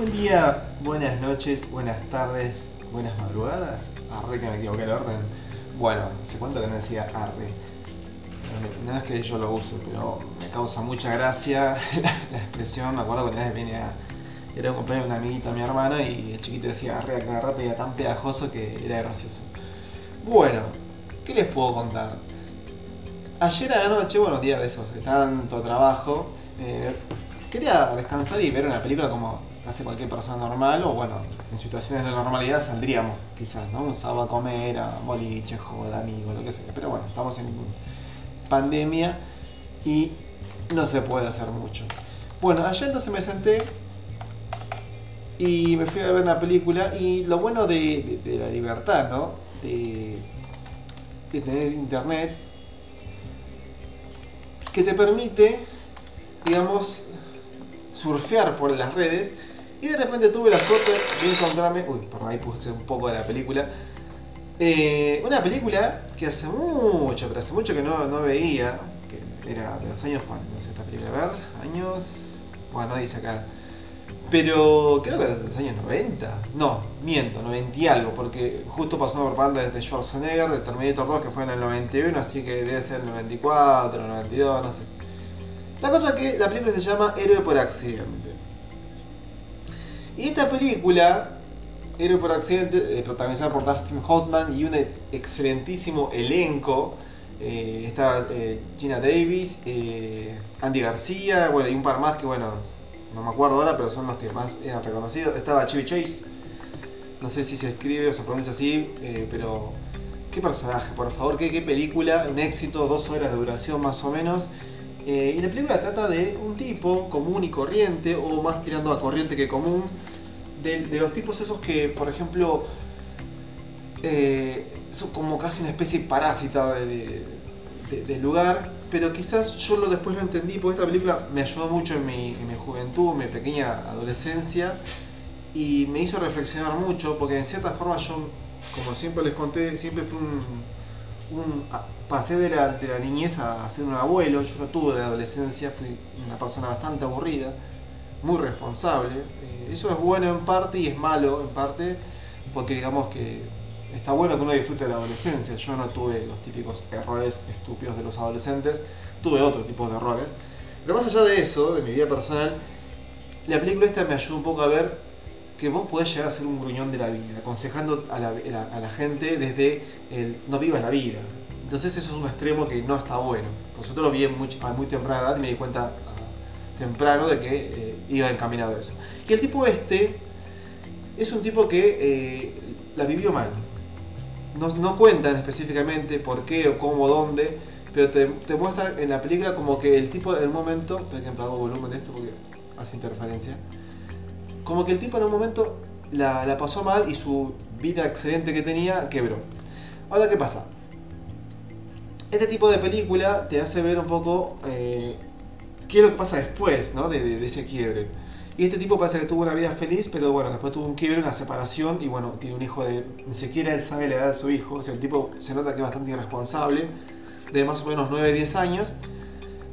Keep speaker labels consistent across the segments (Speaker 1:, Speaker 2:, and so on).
Speaker 1: Buen día, buenas noches, buenas tardes, buenas madrugadas. Arre que me equivoqué el orden. Bueno, ¿hace cuánto que no decía arre? No es que yo lo use, pero me causa mucha gracia la expresión. Me acuerdo que una vez vine a. Era un cumpleaños de una amiguita mi hermana y el chiquito decía arre a cada rato y era tan pegajoso que era gracioso. Bueno, ¿qué les puedo contar? Ayer a la noche, bueno, día de esos, de tanto trabajo, eh, quería descansar y ver una película como hace cualquier persona normal, o bueno, en situaciones de normalidad saldríamos, quizás, ¿no? Un sábado a comer, a boliche, joda, amigos, lo que sea. Pero bueno, estamos en pandemia y no se puede hacer mucho. Bueno, ayer entonces me senté y me fui a ver una película y lo bueno de, la libertad, ¿no? De, de tener internet que te permite, digamos, surfear por las redes y de repente tuve la suerte de encontrarme, uy, por ahí puse un poco de la película, eh, una película que hace mucho, pero hace mucho que no, no veía, que era de los años cuántos esta película, a ver, años, bueno, no dice acá, pero creo que de los años 90, no, miento, 90 y algo, porque justo pasó por banda de Schwarzenegger, de Terminator 2, que fue en el 91, así que debe ser el 94, el 92, no sé. La cosa es que la película se llama Héroe por accidente. Y esta película, Héroe por accidente, eh, protagonizada por Dustin Hoffman y un excelentísimo elenco. Eh, está eh, Gina Davis, Andy García, bueno, y un par más que, bueno, no me acuerdo ahora, pero son los que más eran reconocidos. Estaba Chevy Chase, no sé si se escribe o se pronuncia así, pero qué personaje, por favor, qué, qué película, un éxito, dos horas de duración más o menos. Eh, y la película trata de un tipo común y corriente, o más tirando a corriente que común, de, los tipos esos que, por ejemplo, eh, son como casi una especie parásita de, del lugar, pero quizás yo lo después lo entendí, porque esta película me ayudó mucho en mi, en mi juventud, en mi pequeña adolescencia, y me hizo reflexionar mucho, porque en cierta forma yo, como siempre les conté, siempre fui un pasé de la, de la, niñez a ser un abuelo, yo no tuve de adolescencia, fui una persona bastante aburrida, muy responsable. Eh, eso es bueno en parte y es malo en parte, porque digamos que está bueno que uno disfrute de la adolescencia. Yo no tuve los típicos errores estúpidos de los adolescentes, tuve otro tipo de errores. Pero más allá de eso, de mi vida personal, la película esta me ayudó un poco a ver que vos podés llegar a ser un gruñón de la vida, aconsejando a la, a la gente desde el no vivas la vida. Entonces eso es un extremo que no está bueno. Nosotros lo vi muy, a muy temprana edad y me di cuenta ah, temprano de que eh, iba encaminado a eso. Que el tipo este es un tipo que eh, la vivió mal. No, no, cuentan específicamente por qué o cómo, dónde, pero te, te muestran en la película como que el tipo en un momento, espera que hago volumen de esto porque hace interferencia, como que el tipo en un momento la, pasó mal y su vida excelente que tenía quebró. Ahora, ¿qué pasa? Este tipo de película te hace ver un poco eh, qué es lo que pasa después ¿no? de, ese quiebre. Y este tipo parece que tuvo una vida feliz, pero bueno, después tuvo un quiebre, una separación y bueno, tiene un hijo de... Ni siquiera él sabe la edad de su hijo. O sea, el tipo se nota que es bastante irresponsable, de más o menos 9-10 años.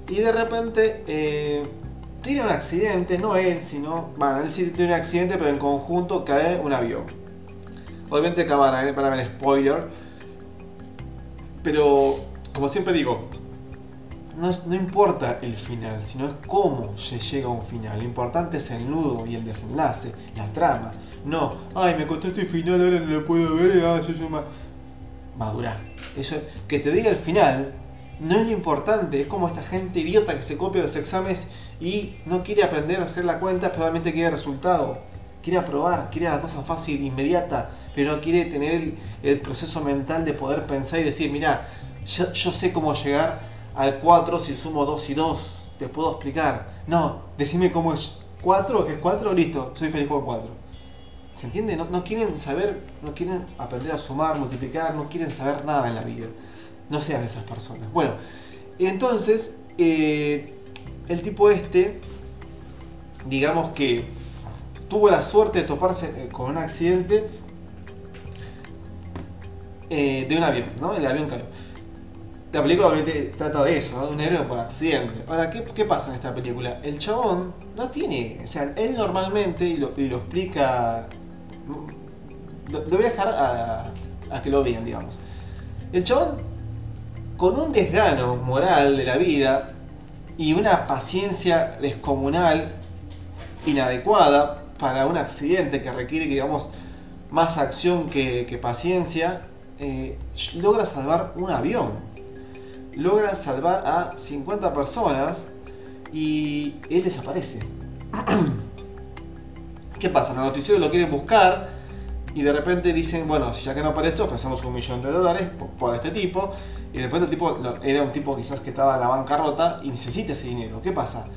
Speaker 1: Y de repente eh, tiene un accidente, no él, sino. Bueno, él sí tiene un accidente, pero en conjunto cae un avión. Obviamente acá van a ver spoiler. Pero, como siempre digo, no, no, importa el final, sino es cómo se llega a un final. Lo importante es el nudo y el desenlace, la trama. No, ay, me contaste el final, ahora no lo puedo ver, ah, yo soy más. Madura. Eso, que te diga el final no es lo importante, es como esta gente idiota que se copia los exámenes y no quiere aprender a hacer la cuenta, pero realmente quiere resultado. Quiere aprobar, quiere la cosa fácil, inmediata, pero no quiere tener el, proceso mental de poder pensar y decir, mira, yo, sé cómo llegar al 4 si sumo 2 y 2, te puedo explicar. No, decime cómo es 4, es 4, listo, soy feliz con 4. ¿Se entiende? No, no quieren saber, no quieren aprender a sumar, multiplicar, no quieren saber nada en la vida. No seas esas personas. Bueno, entonces, eh, el tipo este, digamos que tuvo la suerte de toparse eh, con un accidente eh, de un avión, ¿no? El avión cayó. la película obviamente trata de eso, ¿no? un héroe por accidente. Ahora, ¿qué, ¿qué, pasa en esta película? El chabón no tiene, o sea, él normalmente, y lo, y lo explica, lo, lo, voy a dejar a, a que lo vean, digamos. El chabón, con un desgano moral de la vida y una paciencia descomunal, inadecuada para un accidente que requiere, digamos, más acción que, paciencia, eh, logra salvar un avión logra salvar a 50 personas y él desaparece. ¿Qué pasa? Los noticieros lo quieren buscar y de repente dicen, bueno, ya que no aparece, ofrecemos un millón de dólares por este tipo. Y después el tipo era un tipo quizás que estaba en la bancarrota y necesita ese dinero. ¿Qué pasa?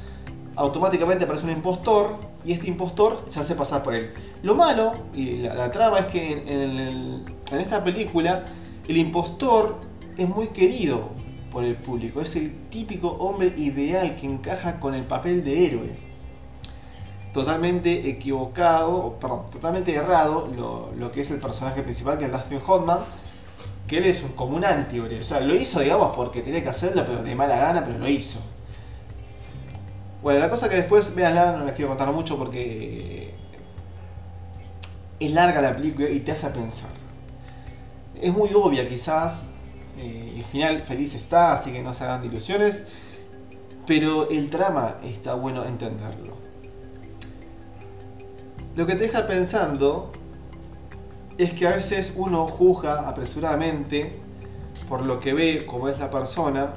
Speaker 1: Automáticamente aparece un impostor y este impostor se hace pasar por él. Lo malo y la, trama es que en, esta película el impostor es muy querido por el público. Es el típico hombre ideal que encaja con el papel de héroe. Totalmente equivocado, perdón, totalmente errado lo, que es el personaje principal, que es Dustin Hoffman, que él es como un anti-héroe. O sea, lo hizo, digamos, porque tenía que hacerlo, pero de mala gana, pero lo hizo. Bueno, la cosa que después, véanla, no les quiero contar mucho porque es larga la película y te hace pensar. Es muy obvia quizás, eh, el final feliz está, así que no se hagan ilusiones. Pero el trama está bueno entenderlo. Lo que te deja pensando es que a veces uno juzga apresuradamente por lo que ve como es la persona.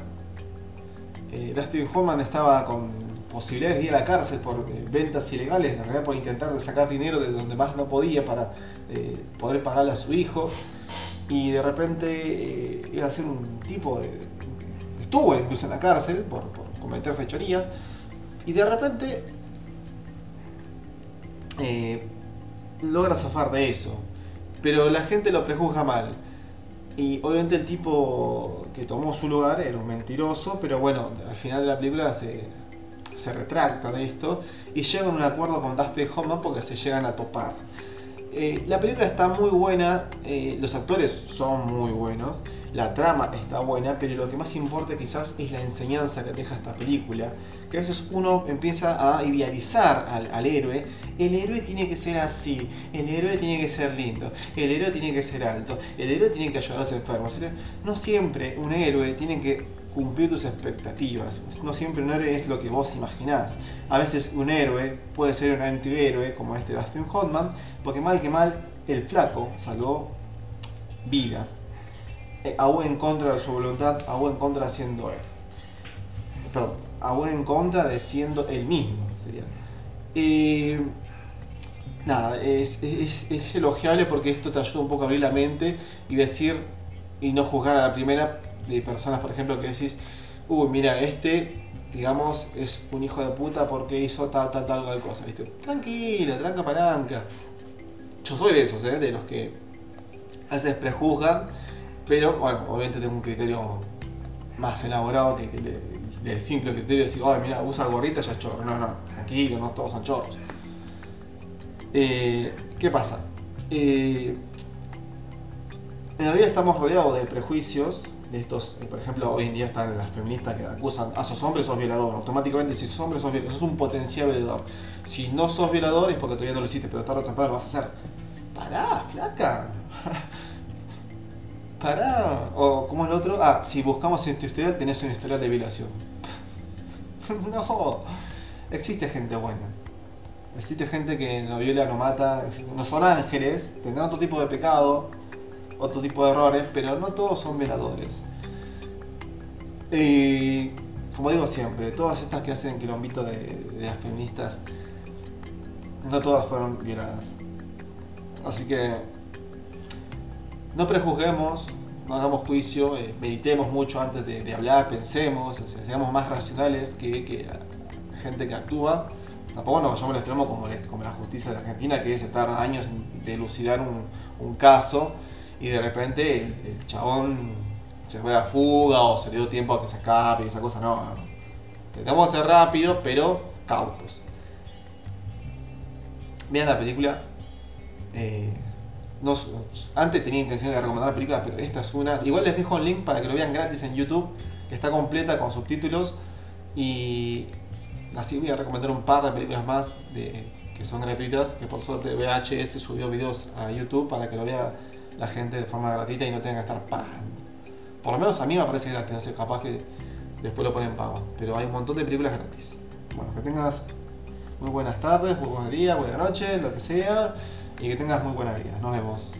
Speaker 1: Eh, Dustin Hoffman estaba con posibilidades de ir a la cárcel por eh, ventas ilegales, en realidad por intentar sacar dinero de donde más no podía para eh, poder pagarle a su hijo. Y de repente eh, iba a ser un tipo de, estuvo incluso en la cárcel por, cometer fechorías. Y de repente logra zafar de eso pero la gente lo prejuzga mal. Y obviamente el tipo que tomó su lugar era un mentiroso pero bueno al final de la película se, se retracta de esto y llegan a un acuerdo con Dusty Hoffman porque se llegan a topar. Eh, la película está muy buena, eh, los actores son muy buenos, la trama está buena, pero lo que más importa quizás es la enseñanza que deja esta película, que a veces uno empieza a idealizar al, héroe, el héroe tiene que ser así, el héroe tiene que ser lindo, el héroe tiene que ser alto, el héroe tiene que ayudar a los enfermos, no siempre un héroe tiene que cumplir tus expectativas. No siempre un héroe es lo que vos imaginás. A veces un héroe puede ser un antihéroe, como este Dustin Hoffman, porque mal que mal, el flaco salvó vidas. Eh, aún en contra de su voluntad, aún en contra siendo él. Perdón, aún en contra de siendo él mismo, sería. Nada, es, es, es elogiable porque esto te ayuda un poco a abrir la mente y decir y no juzgar a la primera de personas, por ejemplo, que decís, uy, mira, este, digamos, es un hijo de puta porque hizo tal, tal, tal, tal cosa, ¿viste? Tranquila, tranca palanca. Yo soy de esos, ¿eh? De los que a veces prejuzgan, pero bueno, obviamente tengo un criterio más elaborado que, del simple criterio de decir, ay, mira, usa gorrita, ya es chorro. No, no, tranquilo, no todos son chorros. Eh, ¿Qué pasa? Eh, en la vida estamos rodeados de prejuicios estos, por ejemplo, hoy en día están las feministas que acusan a sos hombre sos violador. Automáticamente, si sos hombre sos violador, sos un potencial violador. Si no sos violador es porque todavía no lo hiciste, pero tarde o temprano lo vas a hacer. Pará, flaca. O como el otro, ah, si buscamos en tu historial tenés un historial de violación. no, existe gente buena. Existe gente que no viola, no mata, no son ángeles, tendrán otro tipo de pecado, otro tipo de errores, pero no todos son violadores. Y como digo siempre, todas estas que hacen quilombito de, de las feministas, no todas fueron violadas. Así que no prejuzguemos, no hagamos juicio, eh, meditemos mucho antes de, hablar, pensemos, seamos más racionales que, gente que actúa. Tampoco nos vayamos al extremo como, la justicia de Argentina, que se tarda años en delucidar un, caso y de repente el, chabón se fue a fuga o se le dio tiempo a que se escape y esa cosa. No, no. Tenemos que ser rápidos, pero cautos. Vean la película. Eh, no, antes tenía intención de recomendar películas, pero esta es una. Igual les dejo un link para que lo vean gratis en YouTube, que está completa con subtítulos. Y así voy a recomendar un par de películas más de, que son gratuitas, que por suerte VHS subió videos a YouTube para que lo vea la gente de forma gratuita y no tenga que estar pagando. Por lo menos a mí me parece gratis, no sé, capaz que después lo ponen pago. Pero hay un montón de películas gratis. Bueno, que tengas muy buenas tardes, muy buen día, buena noche, lo que sea, y que tengas muy buena vida. Nos vemos.